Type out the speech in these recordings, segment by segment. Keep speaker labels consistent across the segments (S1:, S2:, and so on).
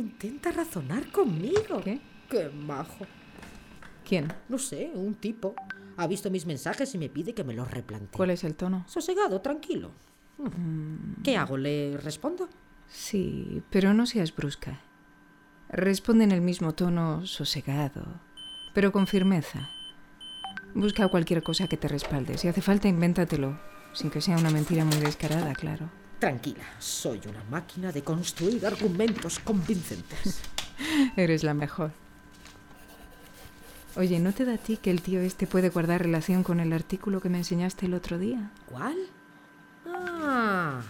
S1: intenta razonar conmigo.
S2: ¿Qué?
S1: Qué majo.
S2: ¿Quién?
S1: No sé, un tipo. Ha visto mis mensajes y me pide que me los replantee.
S2: ¿Cuál es el tono?
S1: Sosegado, tranquilo. Mm. ¿Qué hago? ¿Le respondo?
S2: Sí, pero no seas brusca. Responde en el mismo tono sosegado, pero con firmeza. Busca cualquier cosa que te respalde. Si hace falta, invéntatelo. Sin que sea una mentira muy descarada, claro.
S1: Tranquila, soy una máquina de construir argumentos convincentes.
S2: Eres la mejor. Oye, ¿no te da a ti que el tío este puede guardar relación con el artículo que me enseñaste el otro día?
S1: ¿Cuál? Ah,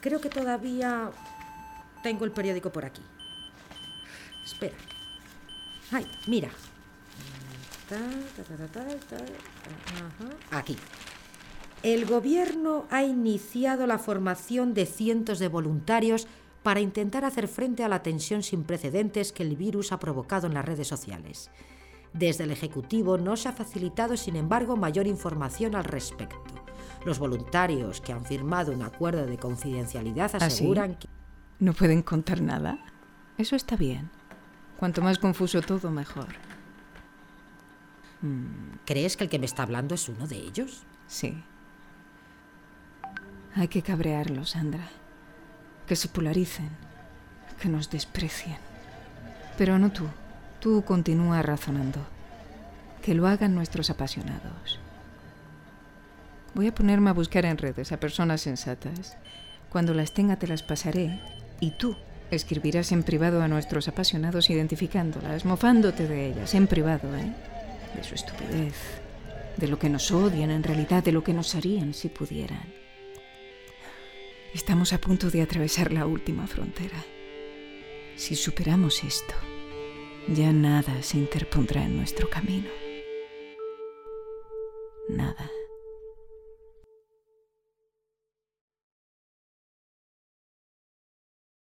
S1: creo que todavía tengo el periódico por aquí. Espera. Ay, mira. Aquí. El gobierno ha iniciado la formación de cientos de voluntarios para intentar hacer frente a la tensión sin precedentes que el virus ha provocado en las redes sociales. Desde el Ejecutivo no se ha facilitado, sin embargo, mayor información al respecto. Los voluntarios que han firmado un acuerdo de confidencialidad
S2: ¿Ah,
S1: aseguran que...
S2: ¿No pueden contar nada? Eso está bien. Cuanto más confuso todo, mejor.
S1: ¿Crees que el que me está hablando es uno de ellos?
S2: Sí. Hay que cabrearlos, Sandra. Que se polaricen. Que nos desprecien. Pero no tú. Tú continúa razonando. Que lo hagan nuestros apasionados. Voy a ponerme a buscar en redes a personas sensatas. Cuando las tenga te las pasaré. Y tú escribirás en privado a nuestros apasionados identificándolas, mofándote de ellas, en privado, ¿eh? De su estupidez, de lo que nos odian en realidad, de lo que nos harían si pudieran. Estamos a punto de atravesar la última frontera. Si superamos esto, ya nada se interpondrá en nuestro camino. Nada.